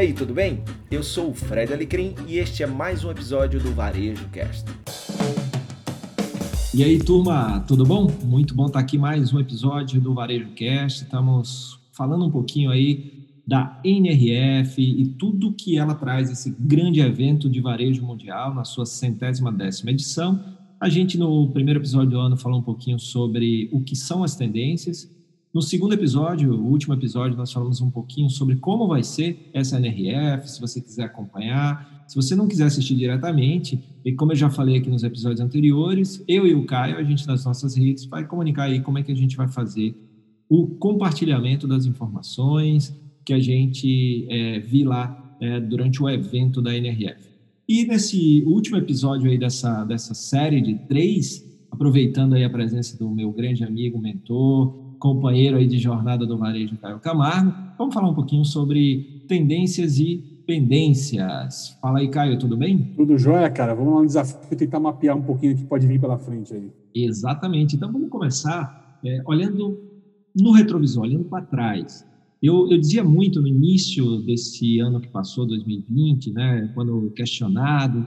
aí, tudo bem? Eu sou o Fred Alecrim e este é mais um episódio do Varejo Cast. E aí, turma, tudo bom? Muito bom estar aqui mais um episódio do Varejo Cast. Estamos falando um pouquinho aí da NRF e tudo que ela traz, esse grande evento de varejo mundial na sua centésima décima edição. A gente, no primeiro episódio do ano, falou um pouquinho sobre o que são as tendências, no segundo episódio, o último episódio, nós falamos um pouquinho sobre como vai ser essa NRF, se você quiser acompanhar. Se você não quiser assistir diretamente, e como eu já falei aqui nos episódios anteriores, eu e o Caio, a gente nas nossas redes, vai comunicar aí como é que a gente vai fazer o compartilhamento das informações que a gente é, vi lá é, durante o evento da NRF. E nesse último episódio aí dessa, dessa série de três, aproveitando aí a presença do meu grande amigo, mentor, companheiro aí de jornada do varejo, Caio Camargo. Vamos falar um pouquinho sobre tendências e pendências. Fala aí, Caio, tudo bem? Tudo jóia, cara. Vamos lá no desafio tentar mapear um pouquinho o que pode vir pela frente aí. Exatamente. Então vamos começar é, olhando no retrovisor, olhando para trás. Eu, eu, dizia muito no início desse ano que passou, 2020, né, quando questionado,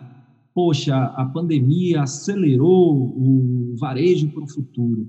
poxa, a pandemia acelerou o varejo para o futuro.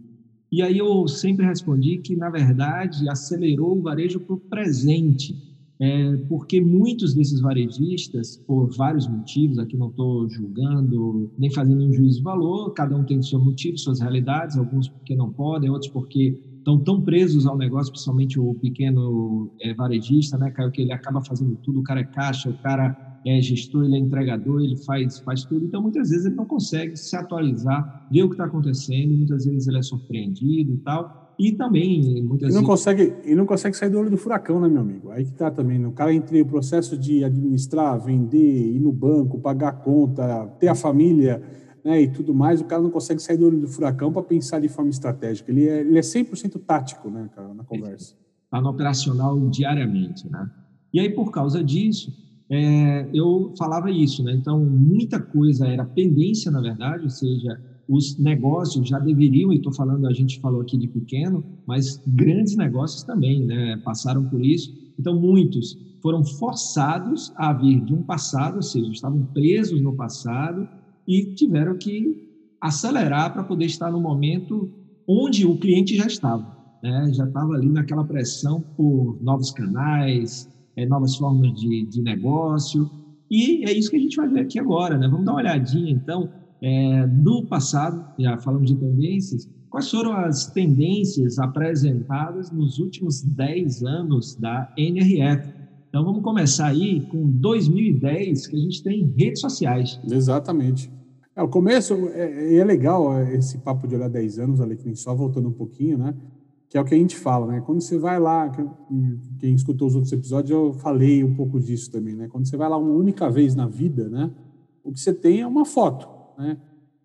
E aí eu sempre respondi que, na verdade, acelerou o varejo para o presente, é, porque muitos desses varejistas, por vários motivos, aqui não estou julgando nem fazendo um juízo de valor, cada um tem seu motivo, suas realidades, alguns porque não podem, outros porque estão tão presos ao negócio, principalmente o pequeno é, varejista, né, que ele acaba fazendo tudo, o cara é caixa, o cara é gestor, ele é entregador, ele faz, faz tudo. Então, muitas vezes, ele não consegue se atualizar, ver o que está acontecendo, muitas vezes ele é surpreendido e tal. E também, muitas e não vezes... Consegue, e não consegue sair do olho do furacão, né, meu amigo? Aí que está também. Né? O cara, entre o processo de administrar, vender, ir no banco, pagar a conta, ter a família né, e tudo mais, o cara não consegue sair do olho do furacão para pensar de forma estratégica. Ele é, ele é 100% tático, né, cara, na conversa. Está no operacional diariamente, né? E aí, por causa disso, é, eu falava isso, né? Então, muita coisa era pendência, na verdade, ou seja, os negócios já deveriam, e estou falando, a gente falou aqui de pequeno, mas grandes negócios também, né? Passaram por isso. Então, muitos foram forçados a vir de um passado, ou seja, estavam presos no passado e tiveram que acelerar para poder estar no momento onde o cliente já estava, né? Já estava ali naquela pressão por novos canais, é, novas formas de, de negócio. E é isso que a gente vai ver aqui agora. Né? Vamos dar uma olhadinha, então, é, no passado, já falamos de tendências, quais foram as tendências apresentadas nos últimos 10 anos da NRF. Então, vamos começar aí com 2010, que a gente tem redes sociais. Exatamente. É, o começo é, é legal esse papo de olhar 10 anos, Alecrim, só voltando um pouquinho, né? Que é o que a gente fala, né? Quando você vai lá, quem escutou os outros episódios, eu falei um pouco disso também, né? Quando você vai lá uma única vez na vida, né? O que você tem é uma foto, né?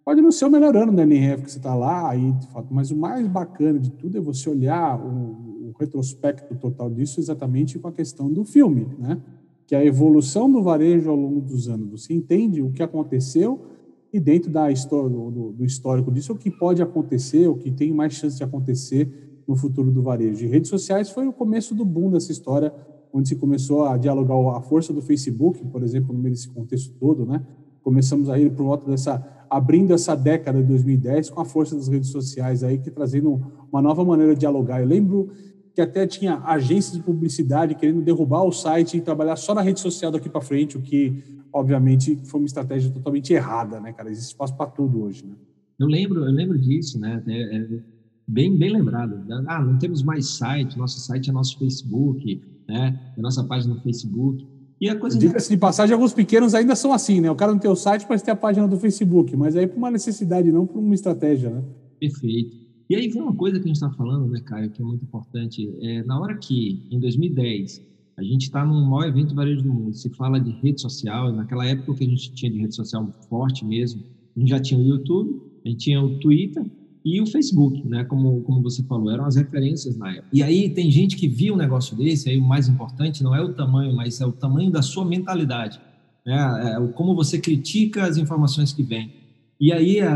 Pode não ser o melhor ano da NRF que você está lá, aí, mas o mais bacana de tudo é você olhar o, o retrospecto total disso exatamente com a questão do filme, né? Que é a evolução do varejo ao longo dos anos. Você entende o que aconteceu e dentro da história, do, do histórico disso, o que pode acontecer, o que tem mais chance de acontecer no futuro do varejo. E redes sociais foi o começo do boom dessa história, onde se começou a dialogar a força do Facebook, por exemplo, no meio desse contexto todo, né? Começamos a ir por volta dessa abrindo essa década de 2010 com a força das redes sociais aí que trazendo uma nova maneira de dialogar. Eu lembro que até tinha agências de publicidade querendo derrubar o site e trabalhar só na rede social daqui para frente, o que obviamente foi uma estratégia totalmente errada, né, cara? Existe espaço para tudo hoje, né? Eu lembro, eu lembro disso, né? É, é bem, bem lembrado. Ah, não temos mais site, nosso site é nosso Facebook, né? É nossa página no Facebook. E a coisa. Diga-se de passagem, alguns pequenos ainda são assim, né? O cara não tem o site, mas tem a página do Facebook, mas aí por uma necessidade, não por uma estratégia, né? Perfeito. E aí vem uma coisa que a gente está falando, né, Caio, que é muito importante. É, na hora que, em 2010, a gente está num maior evento varejo do mundo, se fala de rede social, naquela época que a gente tinha de rede social forte mesmo, a gente já tinha o YouTube, a gente tinha o Twitter, e o Facebook, né? Como, como você falou, eram as referências na época. E aí tem gente que via um negócio desse, aí o mais importante não é o tamanho, mas é o tamanho da sua mentalidade, né? É como você critica as informações que vêm. E aí é,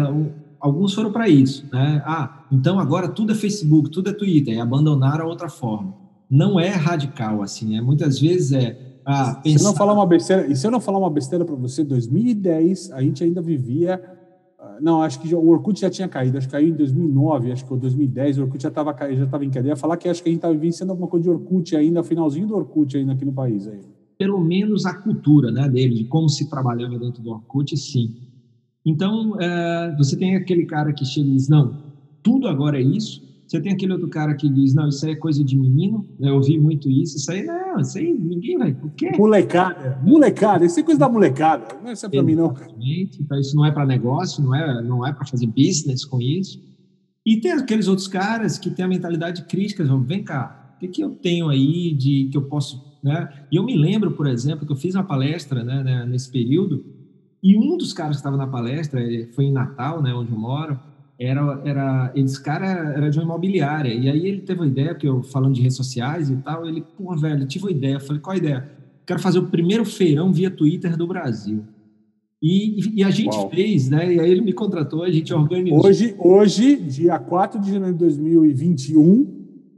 alguns foram para isso, né? Ah, então agora tudo é Facebook, tudo é Twitter, e abandonaram a outra forma. Não é radical assim, né? Muitas vezes é Ah, pensar... se, não falar uma besteira, e se eu não falar uma besteira para você, 2010 a gente ainda vivia não, acho que o Orkut já tinha caído, acho que caiu em 2009, acho que foi 2010, o Orkut já estava já tava em queda. Eu ia falar que acho que a gente estava vivenciando alguma coisa de Orkut ainda, finalzinho do Orkut ainda aqui no país. Aí. Pelo menos a cultura né, dele, de como se trabalhava dentro do Orkut, sim. Então, é, você tem aquele cara que chega e diz, não, tudo agora é isso, você tem aquele outro cara que diz, não, isso aí é coisa de menino, eu ouvi muito isso, isso aí não, isso aí ninguém vai, por quê? Molecada, molecada, isso é coisa da molecada, não é para mim não. Então isso não é para negócio, não é, não é para fazer business com isso. E tem aqueles outros caras que têm a mentalidade crítica, vão, vem cá, o que, que eu tenho aí de que eu posso, né? E eu me lembro, por exemplo, que eu fiz uma palestra, né, né nesse período, e um dos caras que estava na palestra, foi em Natal, né, onde eu moro, era, era esse cara era de uma imobiliária. E aí ele teve uma ideia, que eu falando de redes sociais e tal, ele, pô, velho, tive uma ideia. Eu falei, qual a ideia? Quero fazer o primeiro feirão via Twitter do Brasil. E, e a gente Uau. fez, né? E aí ele me contratou, a gente organizou. Hoje, hoje, dia 4 de janeiro de 2021,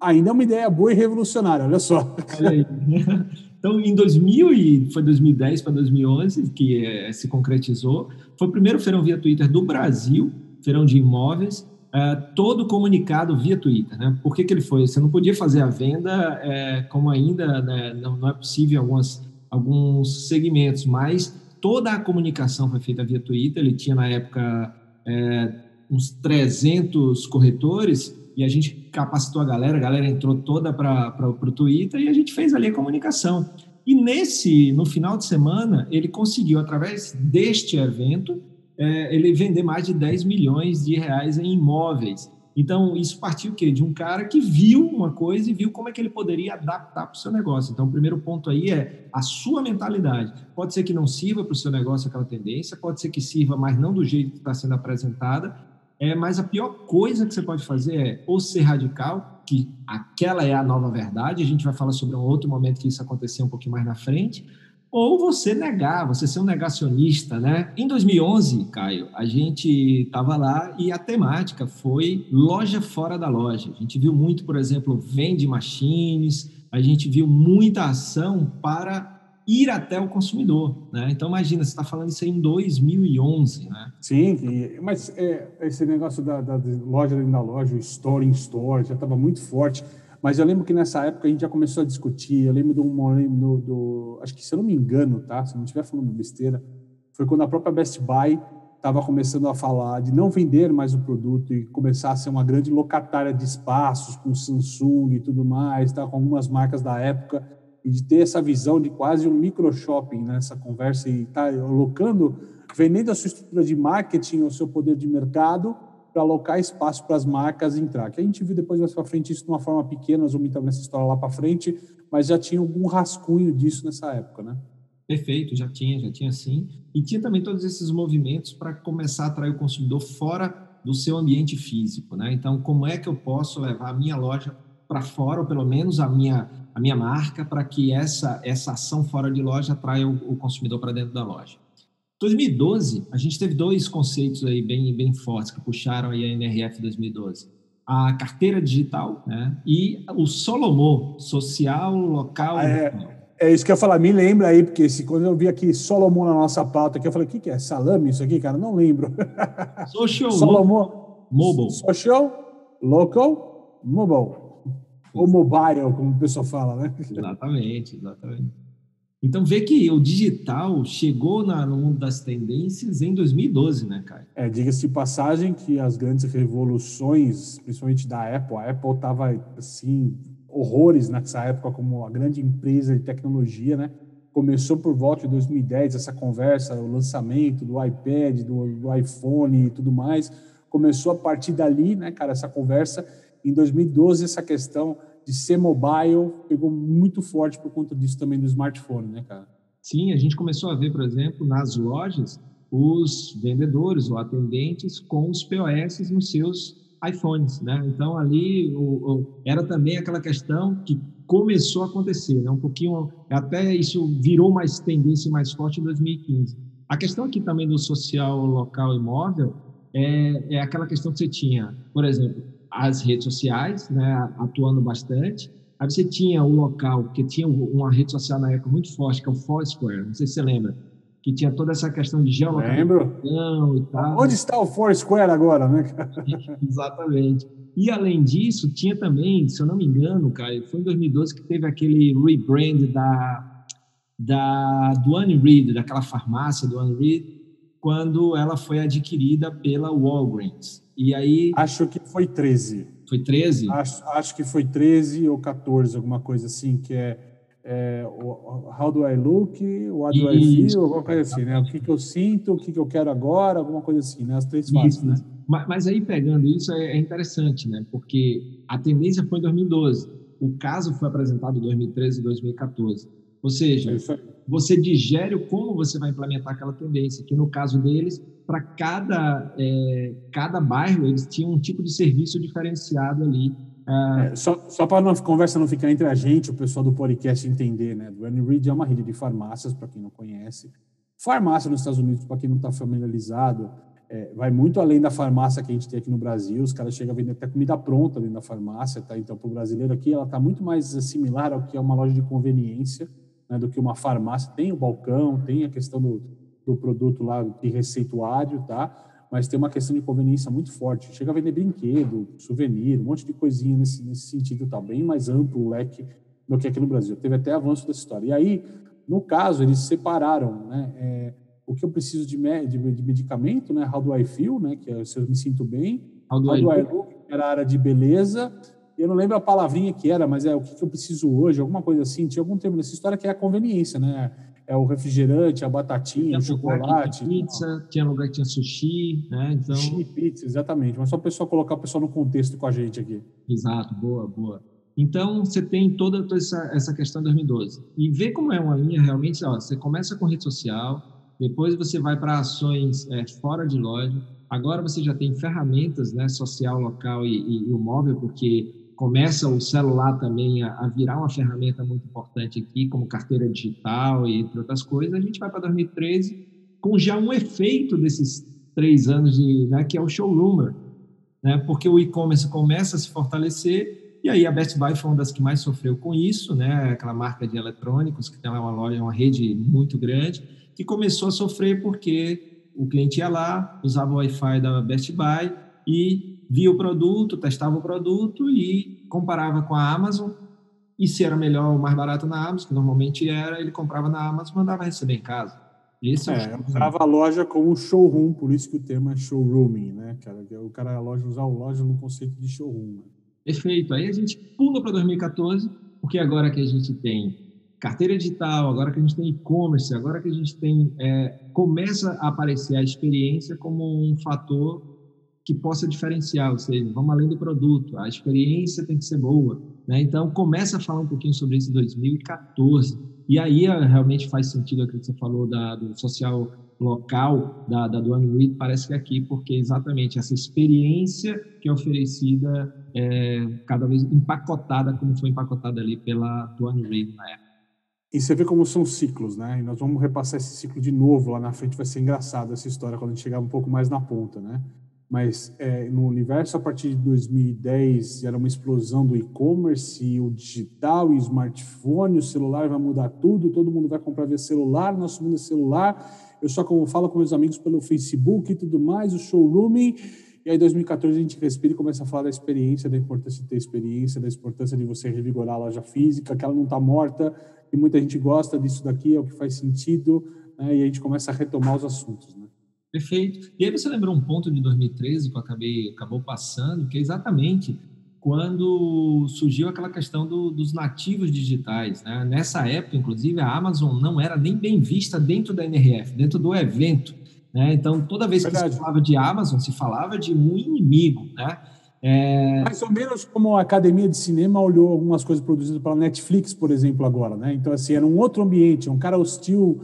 ainda é uma ideia boa e revolucionária, olha só. Olha aí. Então, em 2000 e foi 2010 para 2011 que é, se concretizou, foi o primeiro feirão via Twitter do Brasil feirão de imóveis, é, todo comunicado via Twitter. Né? Por que, que ele foi? Você não podia fazer a venda é, como ainda né, não, não, é possível em algumas, alguns segmentos, mas toda a comunicação foi feita via Twitter. Ele tinha, na época, é, uns 300 corretores e a gente capacitou a galera, a galera entrou toda para o Twitter e a gente fez ali a comunicação. E nesse, no final de semana, ele conseguiu, através deste evento, é, ele vender mais de 10 milhões de reais em imóveis. Então, isso partiu o quê? De um cara que viu uma coisa e viu como é que ele poderia adaptar para o seu negócio. Então, o primeiro ponto aí é a sua mentalidade. Pode ser que não sirva para o seu negócio aquela tendência, pode ser que sirva, mas não do jeito que está sendo apresentada. É, mas a pior coisa que você pode fazer é ou ser radical, que aquela é a nova verdade, a gente vai falar sobre um outro momento que isso aconteceu um pouquinho mais na frente, ou você negar, você ser um negacionista, né? Em 2011, Caio, a gente estava lá e a temática foi loja fora da loja. A gente viu muito, por exemplo, vende machines, a gente viu muita ação para ir até o consumidor, né? Então imagina, você está falando isso aí em 2011, né? Sim, mas é, esse negócio da, da loja dentro da loja, o store in store, já estava muito forte. Mas eu lembro que nessa época a gente já começou a discutir. Eu lembro do, do, do acho que se eu não me engano, tá? Se eu não estiver falando besteira, foi quando a própria Best Buy estava começando a falar de não vender mais o produto e começar a ser uma grande locatária de espaços com Samsung e tudo mais, tá? com algumas marcas da época, e de ter essa visão de quase um micro shopping nessa conversa e tá alocando, vendendo a sua estrutura de marketing, o seu poder de mercado para alocar espaço para as marcas entrar. Que a gente viu depois mais para frente isso de uma forma pequena, nós vamos entrar nessa história lá para frente, mas já tinha algum rascunho disso nessa época, né? Perfeito, já tinha, já tinha sim. E tinha também todos esses movimentos para começar a atrair o consumidor fora do seu ambiente físico, né? Então, como é que eu posso levar a minha loja para fora, ou pelo menos a minha, a minha marca, para que essa, essa ação fora de loja atraia o, o consumidor para dentro da loja? 2012, a gente teve dois conceitos aí bem, bem fortes que puxaram aí a NRF 2012. A carteira digital né, e o Solomon, social, local. Ah, é, é, isso que eu ia falar, me lembra aí, porque se, quando eu vi aqui Solomon na nossa pauta, aqui, eu falei, o que, que é? Salame isso aqui, cara? Não lembro. Social Solomon. Mobile. Social, local, mobile. Ou mobile, como o pessoal fala, né? Exatamente, exatamente. Então, vê que o digital chegou na, no mundo das tendências em 2012, né, Caio? É, diga-se de passagem que as grandes revoluções, principalmente da Apple, a Apple estava, assim, horrores nessa época como a grande empresa de tecnologia, né? Começou por volta de 2010 essa conversa, o lançamento do iPad, do, do iPhone e tudo mais. Começou a partir dali, né, cara, essa conversa. Em 2012, essa questão de ser mobile pegou muito forte por conta disso também do smartphone, né, cara? Sim, a gente começou a ver, por exemplo, nas lojas, os vendedores ou atendentes com os POS nos seus iPhones, né? Então ali o, o, era também aquela questão que começou a acontecer, né? Um pouquinho até isso virou mais tendência mais forte em 2015. A questão aqui também do social local imóvel é, é aquela questão que você tinha, por exemplo, as redes sociais, né, atuando bastante, Aí você tinha o local, porque tinha uma rede social na época muito forte, que é o Foursquare, não sei se você lembra, que tinha toda essa questão de geolocalização e tal. Onde está o Foursquare agora, né? Exatamente. E, além disso, tinha também, se eu não me engano, cara, foi em 2012 que teve aquele rebrand da, da Duane Reed, daquela farmácia Duane Reed, quando ela foi adquirida pela Walgreens. E aí... Acho que foi 13. Foi 13? Acho, acho que foi 13 ou 14, alguma coisa assim, que é, é How do I look, What do I feel, alguma coisa assim, né? O que, que eu sinto, o que, que eu quero agora, alguma coisa assim, né? As três fases, né? Mas, mas, aí, pegando isso, é, é, interessante, né? Porque a tendência foi em 2012. O caso foi apresentado em 2013 e 2014. Ou seja, é você digere como você vai implementar aquela tendência, que no caso deles, para cada, é, cada bairro, eles tinham um tipo de serviço diferenciado ali. Ah, é, só só para a conversa não ficar entre a gente, o pessoal do podcast entender, né? Duane Reed é uma rede de farmácias, para quem não conhece. Farmácia nos Estados Unidos, para quem não está familiarizado, é, vai muito além da farmácia que a gente tem aqui no Brasil. Os caras chegam a vender até comida pronta dentro da farmácia, tá? Então, para o brasileiro aqui, ela está muito mais similar ao que é uma loja de conveniência né, do que uma farmácia. Tem o balcão, tem a questão do, do produto lá de receituário, tá? Mas tem uma questão de conveniência muito forte. Chega a vender brinquedo, souvenir, um monte de coisinha nesse, nesse sentido, tá? Bem mais amplo o leque do que aqui no Brasil. Teve até avanço dessa história. E aí, no caso, eles separaram, né? É, o que eu preciso de, de, de, medicamento, né? How do I feel, né? Que é se eu me sinto bem. How do, How do I, look, que era a área de beleza. Eu não lembro a palavrinha que era, mas é o que, que eu preciso hoje, alguma coisa assim. Tinha algum termo nessa história que é a conveniência, né? É o refrigerante, a batatinha, tinha o chocolate. Tinha pizza, tinha lugar que tinha sushi, né? Então... Sushi, pizza, exatamente. Mas só o pessoal colocar o pessoal no contexto com a gente aqui. Exato, boa, boa. Então, você tem toda, toda essa, essa questão de 2012. E vê como é uma linha realmente, ó, você começa com rede social, depois você vai para ações é, fora de loja. Agora você já tem ferramentas, né, social, local e, e, e o móvel, porque começa o celular também a, a, virar uma ferramenta muito importante aqui, como carteira digital e entre outras coisas. A gente vai para 2013 com já um efeito desses três anos de, né, que é o showroomer, né, porque o e-commerce começa a se fortalecer e aí a Best Buy foi uma das que mais sofreu com isso, né, aquela marca de eletrônicos que tem uma loja, uma rede muito grande que começou a sofrer porque o cliente ia lá, usava o Wi-Fi da Best Buy e via o produto, testava o produto e comparava com a Amazon. E se era melhor ou mais barato na Amazon, que normalmente era, ele comprava na Amazon e mandava receber em casa. Esse é, é usava a loja como showroom, por isso que o termo é showrooming, né, cara? O cara a loja usar o loja no conceito de showroom. Né? Perfeito. Aí a gente pula para 2014, porque agora que a gente tem carteira digital, agora que a gente tem e-commerce, agora que a gente tem é, começa a aparecer a experiência como um fator que possa diferenciar, ou seja, vamos além do produto, a experiência tem que ser boa, né? Então começa a falar um pouquinho sobre isso em 2014 e aí é, realmente faz sentido aquilo que você falou da, do social local da, da Duane Reed, parece que é aqui, porque exatamente essa experiência que é oferecida é cada vez empacotada, como foi empacotada ali pela Duane Reed na época. E você vê como são ciclos, né? E nós vamos repassar esse ciclo de novo lá na frente. Vai ser engraçado essa história quando a gente chegar um pouco mais na ponta, né? Mas é, no universo, a partir de 2010, era uma explosão do e-commerce, o digital, o smartphone, o celular vai mudar tudo, todo mundo vai comprar via celular, nosso mundo é celular. Eu só como falo com meus amigos pelo Facebook e tudo mais, o showrooming. E aí, em 2014, a gente respira e começa a falar da experiência, da importância de ter experiência, da importância de você revigorar a loja física, que ela não está morta, e muita gente gosta disso daqui, é o que faz sentido, né? e a gente começa a retomar os assuntos. Né? Perfeito. E aí você lembrou um ponto de 2013 que eu acabei, acabou passando, que é exatamente quando surgiu aquela questão do, dos nativos digitais. Né? Nessa época, inclusive, a Amazon não era nem bem vista dentro da NRF, dentro do evento. Né? Então, toda vez Verdade. que se falava de Amazon, se falava de um inimigo. Né? É... Mais ou menos como a Academia de Cinema olhou algumas coisas produzidas pela Netflix, por exemplo, agora, né? Então, assim, era um outro ambiente, um cara hostil,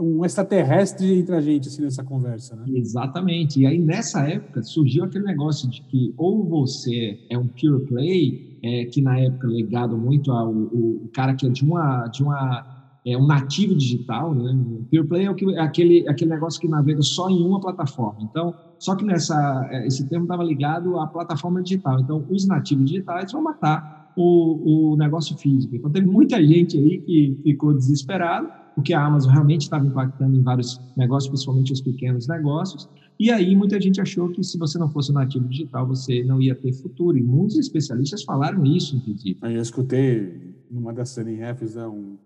um extraterrestre entre a gente, assim, nessa conversa, né? Exatamente. E aí, nessa época, surgiu aquele negócio de que ou você é um pure play, é, que na época ligado muito ao o, cara que é de uma... De uma é um nativo digital, né? O pure play é, que, é aquele, aquele negócio que navega só em uma plataforma. Então, só que nessa, é, esse termo estava ligado à plataforma digital. Então, os nativos digitais vão matar o, o negócio físico. Então, teve muita gente aí que ficou desesperado, porque a Amazon realmente estava impactando em vários negócios, principalmente os pequenos negócios. E aí, muita gente achou que se você não fosse nativo digital, você não ia ter futuro. E muitos especialistas falaram isso, inclusive. Eu escutei numa das CNFs, né, um,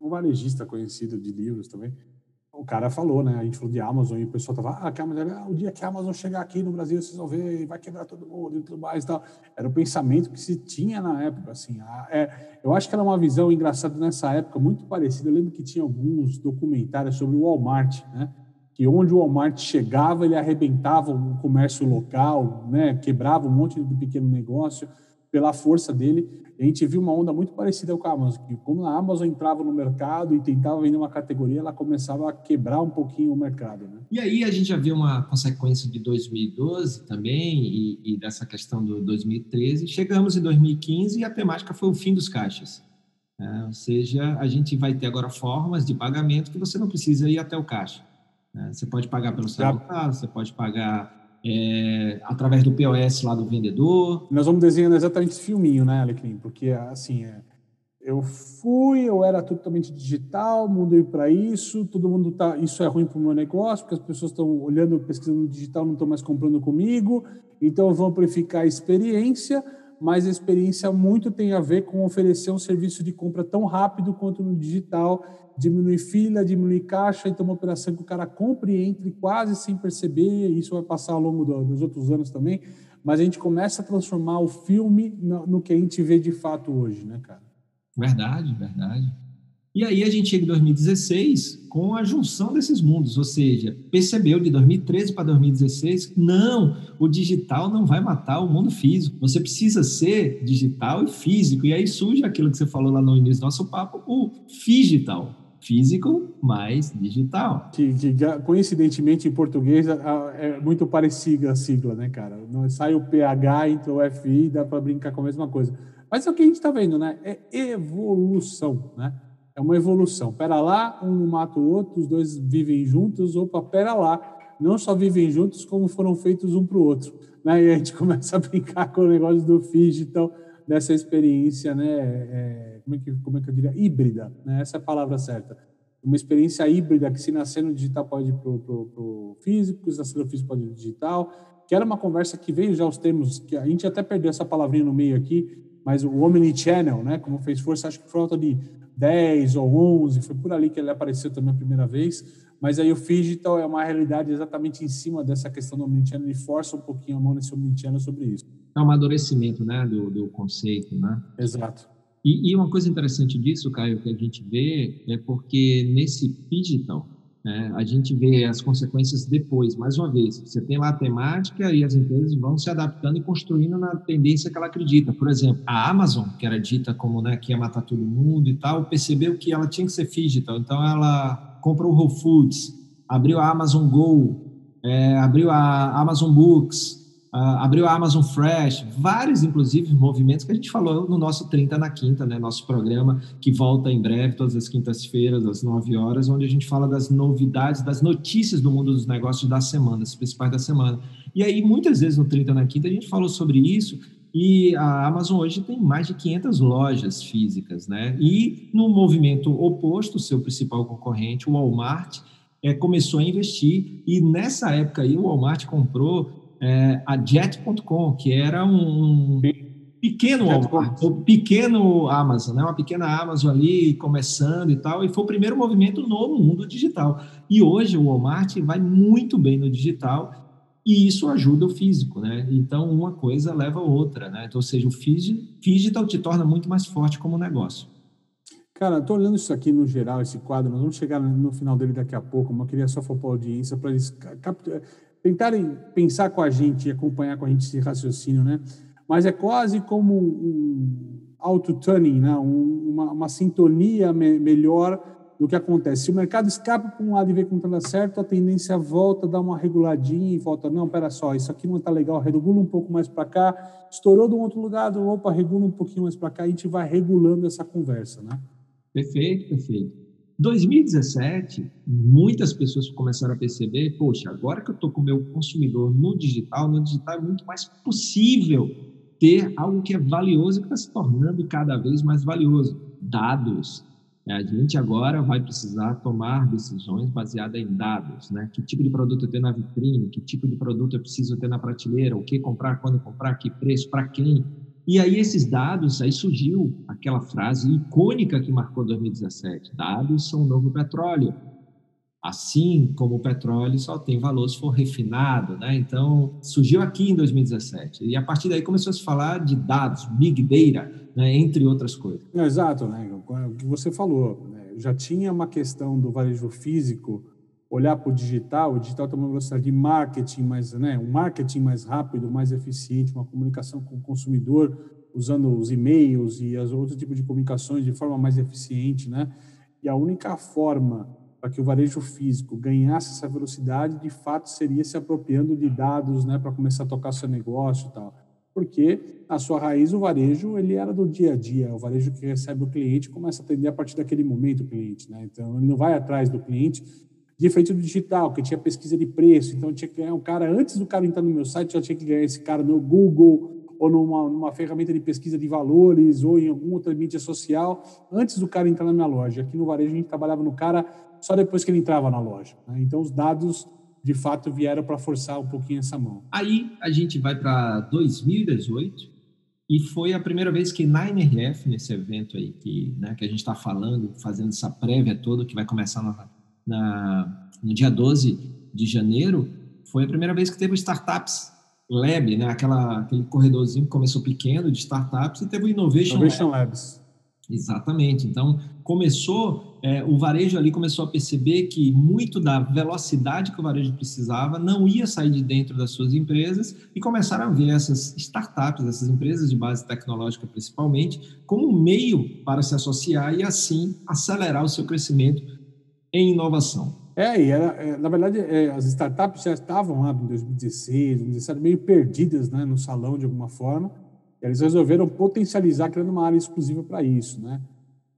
um varejista conhecido de livros também, o cara falou, né? A gente falou de Amazon e o pessoal tava, ah, que Amazon, ah, o dia que a Amazon chegar aqui no Brasil, vocês vão ver, vai quebrar todo mundo e tudo mais e tal. Era o pensamento que se tinha na época, assim. A, é, eu acho que era uma visão engraçada nessa época, muito parecida. Eu lembro que tinha alguns documentários sobre o Walmart, né? Que onde o Walmart chegava, ele arrebentava o comércio local, né? Quebrava um monte de pequeno negócio pela força dele a gente viu uma onda muito parecida com a Amazon, que como a Amazon entrava no mercado e tentava vender uma categoria, ela começava a quebrar um pouquinho o mercado. Né? E aí a gente já viu uma consequência de 2012 também, e, e dessa questão do 2013. Chegamos em 2015 e a temática foi o fim dos caixas. É, ou seja, a gente vai ter agora formas de pagamento que você não precisa ir até o caixa. É, você pode pagar pelo celular, você pode pagar é, através do POS lá do vendedor. Nós vamos desenhando exatamente esse filminho, né, Alecrim? Porque, assim, é, eu fui, eu era totalmente digital, mudei para isso, todo mundo tá, isso é ruim para o meu negócio, porque as pessoas estão olhando, pesquisando no digital, não estão mais comprando comigo, então eu vou amplificar a experiência, mas a experiência muito tem a ver com oferecer um serviço de compra tão rápido quanto no digital, diminuir fila, diminuir caixa, então uma operação que o cara compre e entre quase sem perceber, isso vai passar ao longo do, dos outros anos também, mas a gente começa a transformar o filme no, no que a gente vê de fato hoje, né, cara? Verdade, verdade. E aí a gente chega em 2016 com a junção desses mundos, ou seja, percebeu de 2013 para 2016, não, o digital não vai matar o mundo físico. Você precisa ser digital e físico. E aí surge aquilo que você falou lá no início do nosso papo, o digital. Físico mais digital. Que, que, coincidentemente em português é muito parecida a sigla, né, cara? Sai o PH, entra o FI, dá para brincar com a mesma coisa. Mas é o que a gente está vendo, né? É evolução, né? É uma evolução. Pera lá, um mata o outro, os dois vivem juntos. Opa, pera lá, não só vivem juntos, como foram feitos um para o outro. Né? E a gente começa a brincar com o negócio do digital, dessa experiência, né? É, como, é que, como é que eu diria? Híbrida, né? Essa é a palavra certa. Uma experiência híbrida que, se nascer no digital, pode ir para o físico, se nascer no físico, pode ir para digital. Que era uma conversa que veio já os termos, que a gente até perdeu essa palavrinha no meio aqui, mas o Omnichannel, né? Como fez força, acho que por falta de 10 ou 11, foi por ali que ele apareceu também a primeira vez, mas aí o Digital é uma realidade exatamente em cima dessa questão do Omnichannel e força um pouquinho a mão nesse Omnichannel sobre isso. É um amadurecimento né, do, do conceito, né? Exato. E, e, uma coisa interessante disso, Caio, que a gente vê é porque nesse digital né, a gente vê as consequências depois, mais uma vez. Você tem lá a temática e as empresas vão se adaptando e construindo na tendência que ela acredita. Por exemplo, a Amazon, que era dita como né, que ia matar todo mundo e tal, percebeu que ela tinha que ser digital. Então, ela comprou o Whole Foods, abriu a Amazon Go, é, abriu a Amazon Books, Uh, abriu a Amazon Fresh, vários, inclusive, movimentos que a gente falou no nosso 30 na Quinta, né? Nosso programa que volta em breve, todas as quintas-feiras, às 9 horas, onde a gente fala das novidades, das notícias do mundo dos negócios da semana, as principais da semana. E aí, muitas vezes no 30 na Quinta, a gente falou sobre isso, e a Amazon hoje tem mais de 500 lojas físicas, né? E no movimento oposto, seu principal concorrente, o Walmart, é, começou a investir, e nessa época aí o Walmart comprou é, a Jet.com, que era um pequeno Walmart, um pequeno Amazon, né? uma pequena Amazon ali começando e tal, e foi o primeiro movimento no mundo digital. E hoje o Walmart vai muito bem no digital e isso ajuda o físico, né? Então uma coisa leva a outra, né? Então, ou seja, o digital te torna muito mais forte como negócio. Cara, estou olhando isso aqui no geral, esse quadro, nós vamos chegar no final dele daqui a pouco, mas eu queria só falar para a audiência para eles tentarem pensar com a gente e acompanhar com a gente esse raciocínio, né? Mas é quase como um auto-tuning, né? Um, uma, uma, sintonia me, melhor do que acontece. Se o mercado escapa para um lado e vê que não está certo, a tendência volta, dá uma reguladinha e volta. Não, espera só, isso aqui não está legal, regula um pouco mais para cá. Estourou de um outro lugar, opa, regula um pouquinho mais para cá. A gente vai regulando essa conversa, né? Perfeito, perfeito. 2017, muitas pessoas começaram a perceber, poxa, agora que eu estou com o meu consumidor no digital, no digital é muito mais possível ter algo que é valioso e que está se tornando cada vez mais valioso: dados. A gente agora vai precisar tomar decisões baseadas em dados, né? Que tipo de produto eu tenho na vitrine, que tipo de produto eu preciso ter na prateleira, o que comprar, quando comprar, que preço, para quem. E aí esses dados, aí surgiu aquela frase icônica que marcou 2017: dados são o novo petróleo. Assim como o petróleo só tem valor se for refinado, né? Então, surgiu aqui em 2017. E a partir daí começou a se falar de dados, big data, né? entre outras coisas. Exato, né? O que você falou, né? já tinha uma questão do varejo físico olhar para o digital, o digital tem uma velocidade de marketing mais, né, um marketing mais rápido, mais eficiente, uma comunicação com o consumidor usando os e-mails e as outros tipos de comunicações de forma mais eficiente, né? E a única forma para que o varejo físico ganhasse essa velocidade, de fato, seria se apropriando de dados, né, para começar a tocar seu negócio e tal. Porque, na sua raiz, o varejo ele era do dia a dia. O varejo que recebe o cliente começa a atender a partir daquele momento o cliente. Né? Então, ele não vai atrás do cliente, diferente do digital, que tinha pesquisa de preço. Então, tinha que ganhar um cara, antes do cara entrar no meu site, já tinha que ganhar esse cara no Google ou numa, numa ferramenta de pesquisa de valores ou em alguma outra mídia social, antes do cara entrar na minha loja. Aqui no varejo, a gente trabalhava no cara só depois que ele entrava na loja. Né? Então, os dados, de fato, vieram para forçar um pouquinho essa mão. Aí, a gente vai para 2018, e foi a primeira vez que na NRF, nesse evento aí que, né, que a gente está falando, fazendo essa prévia toda, que vai começar na, na, no dia 12 de janeiro, foi a primeira vez que teve o Startups Lab, né, aquela, aquele corredorzinho que começou pequeno de startups, e teve o Innovation, Innovation Labs. Labs. Exatamente. Então, começou, é, o varejo ali começou a perceber que muito da velocidade que o varejo precisava não ia sair de dentro das suas empresas e começaram a ver essas startups, essas empresas de base tecnológica principalmente, como um meio para se associar e assim acelerar o seu crescimento em inovação. É, e era, é, na verdade, é, as startups já estavam lá em 2016, 2017, meio perdidas né, no salão de alguma forma, eles resolveram potencializar, criando uma área exclusiva para isso, né?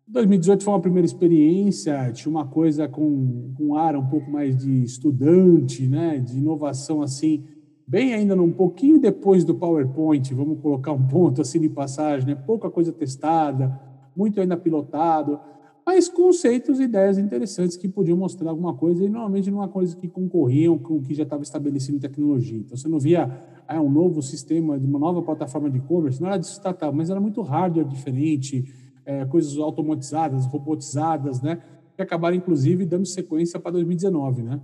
2018 foi uma primeira experiência, tinha uma coisa com, com um ar um pouco mais de estudante, né? De inovação, assim, bem ainda um pouquinho depois do PowerPoint, vamos colocar um ponto assim de passagem, né? Pouca coisa testada, muito ainda pilotado, mas conceitos e ideias interessantes que podiam mostrar alguma coisa, e normalmente não uma coisa que concorriam com o que já estava estabelecido em tecnologia. Então, você não via ah, um novo sistema, de uma nova plataforma de e-commerce, não era de startup, mas era muito hardware diferente, é, coisas automatizadas, robotizadas, né? Que acabaram, inclusive, dando sequência para 2019, né?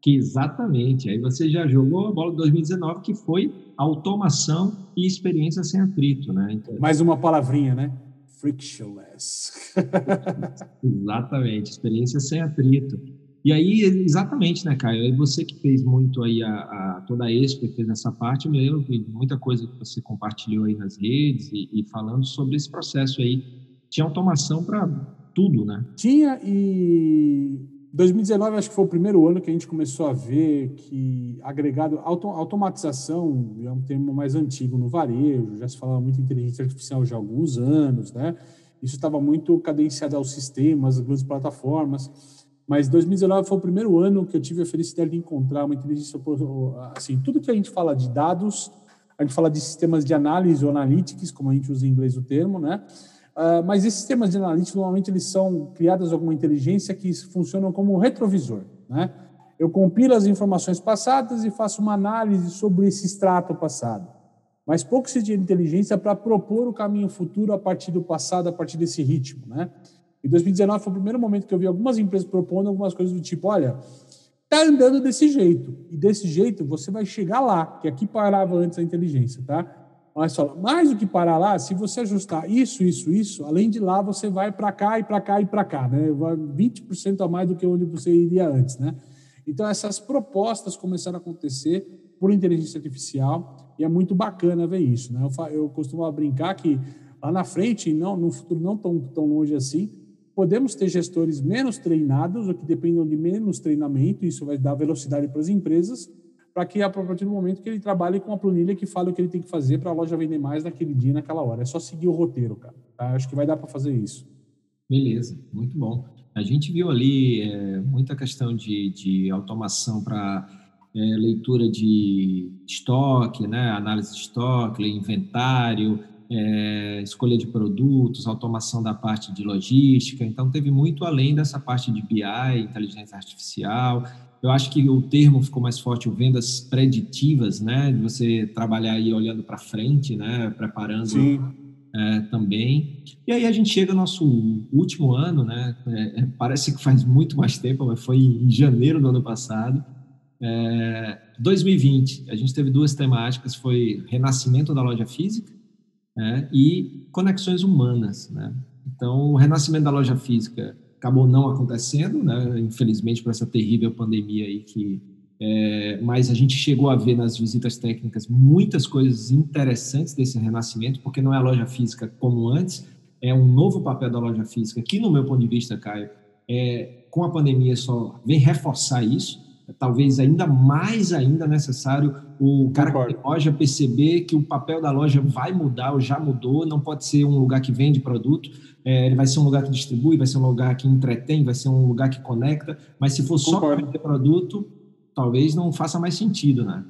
Que exatamente. Aí você já jogou a bola de 2019, que foi automação e experiência sem atrito, né? Então, Mais uma palavrinha, né? Frictionless. exatamente, experiência sem atrito. E aí, exatamente, né, Caio? E você que fez muito aí a, a toda a Expo, fez essa parte, eu me lembro de muita coisa que você compartilhou aí nas redes e, e falando sobre esse processo aí. Tinha automação para tudo, né? Tinha e 2019 acho que foi o primeiro ano que a gente começou a ver que agregado auto, automatização é um termo mais antigo no varejo, já se falava muito inteligência artificial já há alguns anos, né? Isso estava muito cadenciado aos sistemas, às grandes plataformas. Mas 2019 foi o primeiro ano que eu tive a felicidade de encontrar uma inteligência assim, tudo que a gente fala de dados, a gente fala de sistemas de análise ou analytics, como a gente usa em inglês o termo, né? Uh, mas esses sistemas de analytics normalmente eles são criados alguma inteligência que funcionam como um retrovisor, né? Eu compilo as informações passadas e faço uma análise sobre esse extrato passado. Mas pouco se de inteligência para propor o caminho futuro a partir do passado, a partir desse ritmo, né? Em 2019 foi o primeiro momento que eu vi algumas empresas propondo algumas coisas do tipo, olha, tá andando desse jeito, e desse jeito você vai chegar lá, que aqui parava antes a inteligência, tá? Mas fala, mais do que parar lá, se você ajustar isso, isso, isso, além de lá você vai para cá e para cá e para cá, né? 20% a mais do que onde você iria antes, né? Então essas propostas começaram a acontecer por inteligência artificial e é muito bacana ver isso, né? Eu, eu costumo brincar que lá na frente, não, no futuro não tão, tão longe assim, Podemos ter gestores menos treinados, ou que dependam de menos treinamento, isso vai dar velocidade para as empresas, para que a partir do momento que ele trabalhe com a planilha que fale o que ele tem que fazer para a loja vender mais naquele dia, naquela hora. É só seguir o roteiro, cara. Tá? Acho que vai dar para fazer isso. Beleza, muito bom. A gente viu ali é, muita questão de, de automação para é, leitura de estoque, né, análise de estoque, inventário, é, escolha de produtos, automação da parte de logística. Então, teve muito além dessa parte de BI, inteligência artificial. Eu acho que o termo ficou mais forte, o vendas preditivas, né? De você trabalhar aí olhando para frente, né? Preparando é, também. E aí a gente chega ao nosso último ano, né? É, é parece que faz muito mais tempo, mas foi em janeiro do ano passado. É, 2020, a gente teve duas temáticas, foi renascimento da loja física né, e conexões humanas. Né? Então, o renascimento da loja física acabou não acontecendo, né, infelizmente por essa terrível pandemia aí que é, mas a gente chegou a ver nas visitas técnicas muitas coisas interessantes desse renascimento, porque não é a loja física como antes, é um novo papel da loja física, que no meu ponto de vista, Caio, é, com a pandemia só vem reforçar isso, talvez ainda mais ainda necessário o cara Concordo. que tem loja perceber que o papel da loja vai mudar ou já mudou, não pode ser um lugar que vende produto, é, ele vai ser um lugar que distribui, vai ser um lugar que entretém, vai ser um lugar que conecta, mas se for Concordo. só para vender produto, talvez não faça mais sentido, né?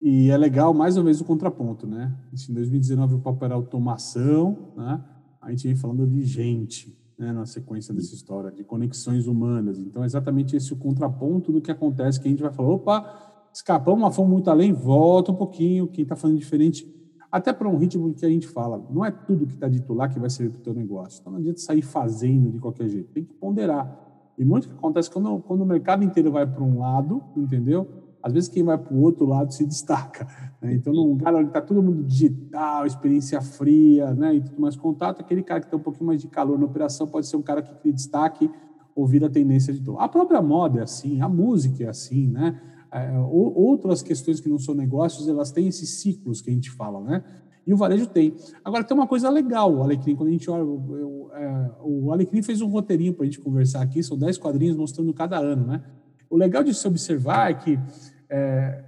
E é legal, mais uma vez, o contraponto, né? Em 2019 o papel era automação, né? A gente vem falando de gente, né, na sequência dessa história, de conexões humanas. Então, é exatamente esse o contraponto do que acontece, que a gente vai falar, opa, escapamos, mas fomos muito além, volta um pouquinho, quem está fazendo diferente, até para um ritmo que a gente fala, não é tudo que está dito lá que vai servir para o teu negócio. Então, não adianta sair fazendo de qualquer jeito, tem que ponderar. E muito que acontece quando, quando o mercado inteiro vai para um lado, entendeu? Às vezes quem vai para o outro lado se destaca. Né? Então, num lugar onde está todo mundo digital, experiência fria, né? e tudo mais contato, aquele cara que tem um pouquinho mais de calor na operação pode ser um cara que cria destaque ou vira a tendência de todo. A própria moda é assim, a música é assim, né? É, outras questões que não são negócios, elas têm esses ciclos que a gente fala, né? E o varejo tem. Agora, tem uma coisa legal, o Alecrim, quando a gente olha, eu, eu, é, o Alecrim fez um roteirinho para a gente conversar aqui, são 10 quadrinhos mostrando cada ano, né? O legal de se observar é que é,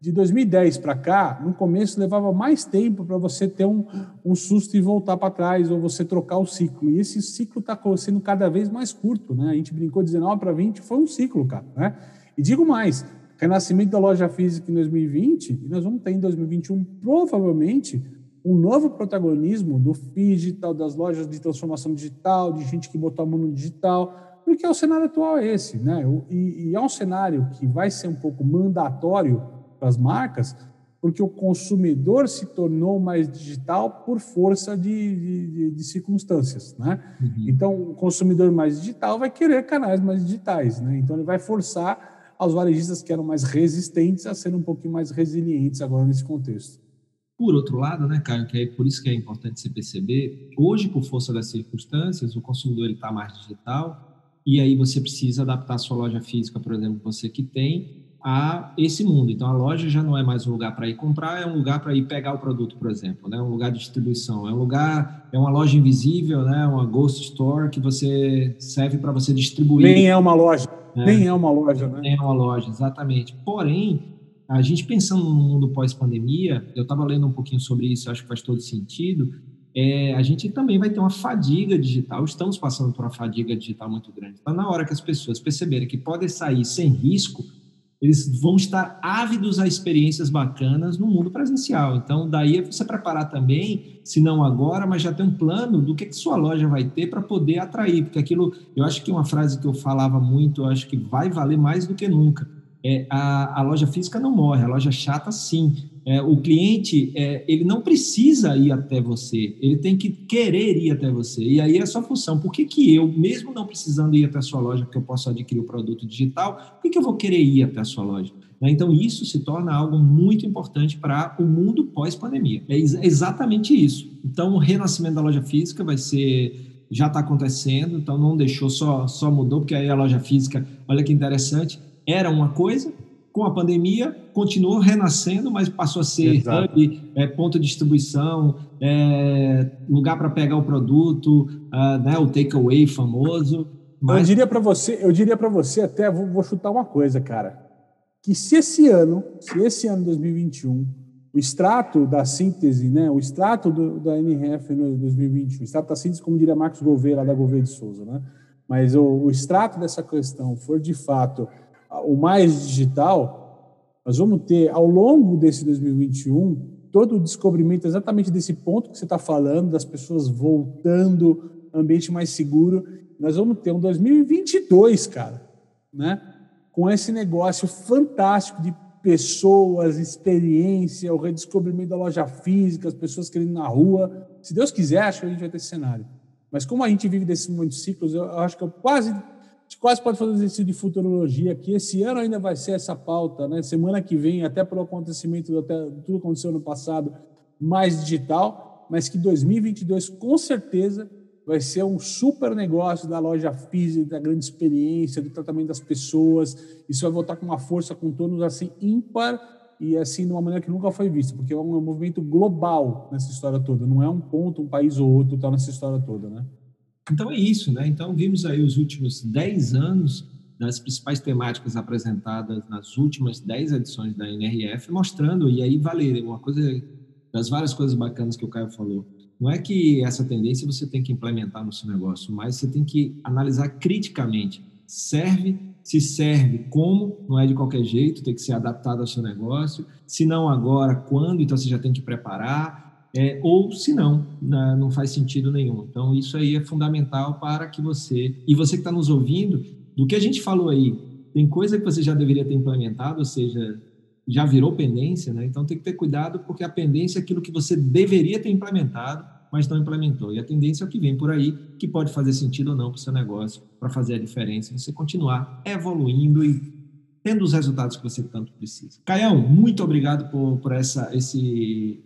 de 2010 para cá, no começo levava mais tempo para você ter um, um susto e voltar para trás, ou você trocar o ciclo. E esse ciclo está sendo cada vez mais curto. Né? A gente brincou 19 para 20, foi um ciclo, cara. Né? E digo mais, renascimento da loja física em 2020, e nós vamos ter em 2021, provavelmente, um novo protagonismo do digital, das lojas de transformação digital, de gente que botou a mão no digital, porque o cenário atual é esse, né? E, e é um cenário que vai ser um pouco mandatório para as marcas, porque o consumidor se tornou mais digital por força de, de, de circunstâncias, né? Uhum. Então, o consumidor mais digital vai querer canais mais digitais, né? Então, ele vai forçar aos varejistas que eram mais resistentes a serem um pouquinho mais resilientes agora nesse contexto. Por outro lado, né, Caio, que é por isso que é importante você perceber, hoje, por força das circunstâncias, o consumidor está mais digital, e aí você precisa adaptar a sua loja física, por exemplo, você que tem, a esse mundo. Então, a loja já não é mais um lugar para ir comprar, é um lugar para ir pegar o produto, por exemplo, né? um lugar de distribuição, é um lugar, é uma loja invisível, né? uma ghost store que você serve para você distribuir. Nem é uma loja, né? nem é uma loja, né? Nem é uma loja, exatamente. Porém, a gente pensando no mundo pós-pandemia, eu estava lendo um pouquinho sobre isso, acho que faz todo sentido, é, a gente também vai ter uma fadiga digital, estamos passando por uma fadiga digital muito grande. Então, na hora que as pessoas perceberem que podem sair sem risco, eles vão estar ávidos a experiências bacanas no mundo presencial. Então, daí é você preparar também, se não agora, mas já ter um plano do que, que sua loja vai ter para poder atrair, porque aquilo, eu acho que uma frase que eu falava muito, eu acho que vai valer mais do que nunca. É, a, a loja física não morre, a loja chata sim, é, o cliente é, ele não precisa ir até você, ele tem que querer ir até você. E aí é a sua função. Por que, que eu, mesmo não precisando ir até a sua loja, porque eu posso adquirir o produto digital, por que, que eu vou querer ir até a sua loja? Né? Então, isso se torna algo muito importante para o mundo pós-pandemia. É ex exatamente isso. Então, o renascimento da loja física vai ser já está acontecendo, então não deixou só só mudou porque aí a loja física, olha que interessante, era uma coisa, com a pandemia, continuou renascendo, mas passou a ser hub, é, ponto de distribuição, é, lugar para pegar o produto, uh, né, o takeaway famoso. Mas... Eu diria para você, eu diria para você até vou, vou, chutar uma coisa, cara, que se esse ano, se esse ano 2021, o extrato da síntese, né, o extrato do, da NRF no 2021, o extrato da síntese, como diria Marcos Gouveia lá da Gouveia de Souza, né, mas o, o extrato dessa questão for de fato o mais digital, Nós vamos ter, ao longo desse 2021, todo o descobrimento exatamente desse ponto que você está falando, das pessoas voltando, ambiente mais seguro. Nós vamos ter um 2022, cara, né? com esse negócio fantástico de pessoas, experiência, o redescobrimento da loja física, as pessoas querendo na rua. Se Deus quiser, acho que a gente vai ter esse cenário. Mas como a gente vive desses muitos ciclos, eu acho que eu quase gente quase pode fazer um exercício de futurologia que esse ano ainda vai ser essa pauta, né? Semana que vem, até pelo acontecimento, até tudo aconteceu no passado, mais digital, mas que 2022 com certeza vai ser um super negócio da loja física, da grande experiência, do tratamento das pessoas. Isso vai voltar com uma força, com tornos assim ímpar e assim de uma maneira que nunca foi vista, porque é um movimento global nessa história toda. Não é um ponto, um país ou outro está nessa história toda, né? Então é isso, né? Então vimos aí os últimos 10 anos das principais temáticas apresentadas nas últimas 10 edições da NRF, mostrando, e aí vale uma coisa das várias coisas bacanas que o Caio falou. Não é que essa tendência você tem que implementar no seu negócio, mas você tem que analisar criticamente. Serve? Se serve, como? Não é de qualquer jeito, tem que ser adaptado ao seu negócio. Se não agora, quando? Então você já tem que preparar é, ou se não, não faz sentido nenhum. Então, isso aí é fundamental para que você, e você que está nos ouvindo, do que a gente falou aí, tem coisa que você já deveria ter implementado, ou seja, já virou pendência, né? Então tem que ter cuidado, porque a pendência é aquilo que você deveria ter implementado, mas não implementou. E a tendência é o que vem por aí, que pode fazer sentido ou não para o seu negócio, para fazer a diferença, você continuar evoluindo e tendo os resultados que você tanto precisa. Caião, muito obrigado por, por essa, esse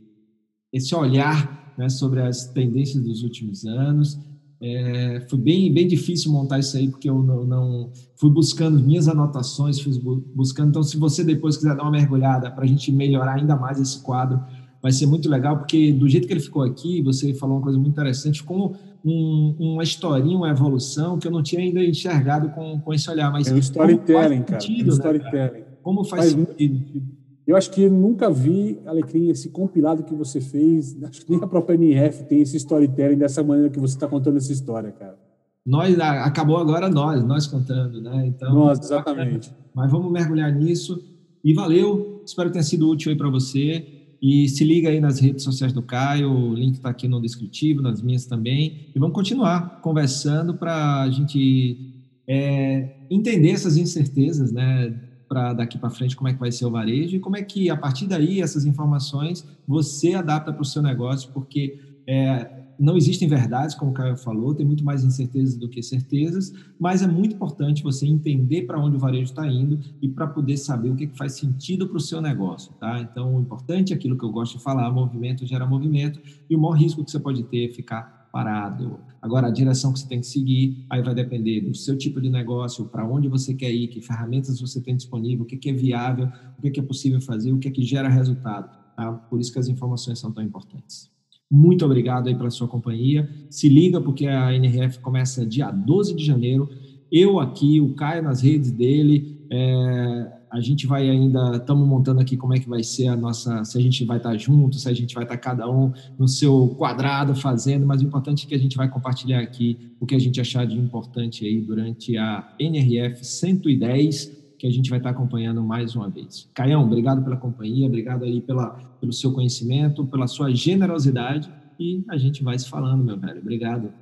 esse olhar né, sobre as tendências dos últimos anos. É, foi bem, bem difícil montar isso aí, porque eu não, não, fui buscando minhas anotações, fui buscando. Então, se você depois quiser dar uma mergulhada para a gente melhorar ainda mais esse quadro, vai ser muito legal, porque do jeito que ele ficou aqui, você falou uma coisa muito interessante, ficou um, uma historinha, uma evolução que eu não tinha ainda enxergado com, com esse olhar. Mas é um storytelling, cara. Sentido, é um storytelling. Né, cara? Como faz, faz sentido? Eu acho que nunca vi, Alecrim, esse compilado que você fez. Acho que nem a própria NF tem esse storytelling dessa maneira que você está contando essa história, cara. Nós, acabou agora nós, nós contando, né? Então, nós, exatamente. Mas vamos mergulhar nisso. E valeu, espero que tenha sido útil aí para você. E se liga aí nas redes sociais do Caio, o link está aqui no descritivo, nas minhas também. E vamos continuar conversando para a gente é, entender essas incertezas, né? Para daqui para frente como é que vai ser o varejo e como é que, a partir daí, essas informações você adapta para o seu negócio, porque é, não existem verdades, como o Caio falou, tem muito mais incertezas do que certezas, mas é muito importante você entender para onde o varejo está indo e para poder saber o que, que faz sentido para o seu negócio, tá? Então, o importante é aquilo que eu gosto de falar, movimento gera movimento, e o maior risco que você pode ter é ficar parado. Agora, a direção que você tem que seguir, aí vai depender do seu tipo de negócio, para onde você quer ir, que ferramentas você tem disponível, o que, é viável, o que, é possível fazer, o que que gera resultado. Tá? Por isso que as informações são tão importantes. Muito obrigado aí pela sua companhia. Se liga, porque a NRF começa dia 12 de janeiro. Eu aqui, o Caio nas redes dele, é, a gente vai ainda, estamos montando aqui como é que vai ser a nossa, se a gente vai estar junto, se a gente vai estar cada um no seu quadrado fazendo, mas o importante é que a gente vai compartilhar aqui o que a gente achar de importante aí durante a NRF 110, que a gente vai estar acompanhando mais uma vez. Caião, obrigado pela companhia, obrigado aí pela, pelo seu conhecimento, pela sua generosidade e a gente vai se falando, meu velho. Obrigado.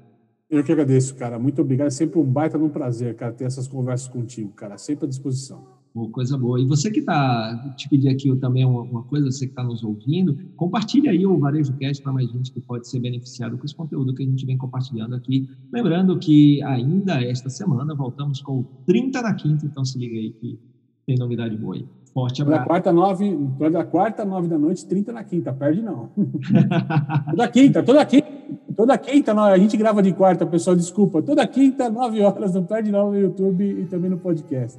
Eu que agradeço, cara. Muito obrigado. É sempre um baita um prazer, cara, ter essas conversas contigo, cara. Sempre à disposição coisa boa. E você que está, te pedir aqui também uma, uma coisa, você que está nos ouvindo, compartilhe aí o Varejo Cast para mais gente que pode ser beneficiado com esse conteúdo que a gente vem compartilhando aqui. Lembrando que ainda esta semana voltamos com o 30 na quinta, então se liga aí que tem novidade boa aí. Forte abraço. Toda quarta, nove, toda quarta, nove da noite, 30 na quinta, perde não. toda quinta, toda quinta. Toda quinta, a gente grava de quarta, pessoal, desculpa. Toda quinta, nove horas, não perde não no YouTube e também no podcast.